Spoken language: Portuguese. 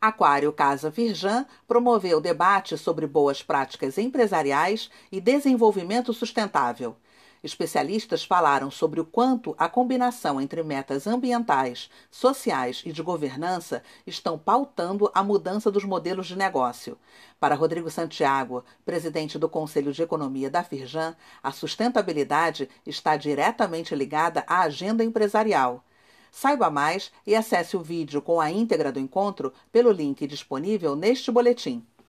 Aquário Casa Virjan promoveu debate sobre boas práticas empresariais e desenvolvimento sustentável. Especialistas falaram sobre o quanto a combinação entre metas ambientais, sociais e de governança estão pautando a mudança dos modelos de negócio. Para Rodrigo Santiago, presidente do Conselho de Economia da Firjan, a sustentabilidade está diretamente ligada à agenda empresarial. Saiba mais e acesse o vídeo com a íntegra do encontro pelo link disponível neste boletim.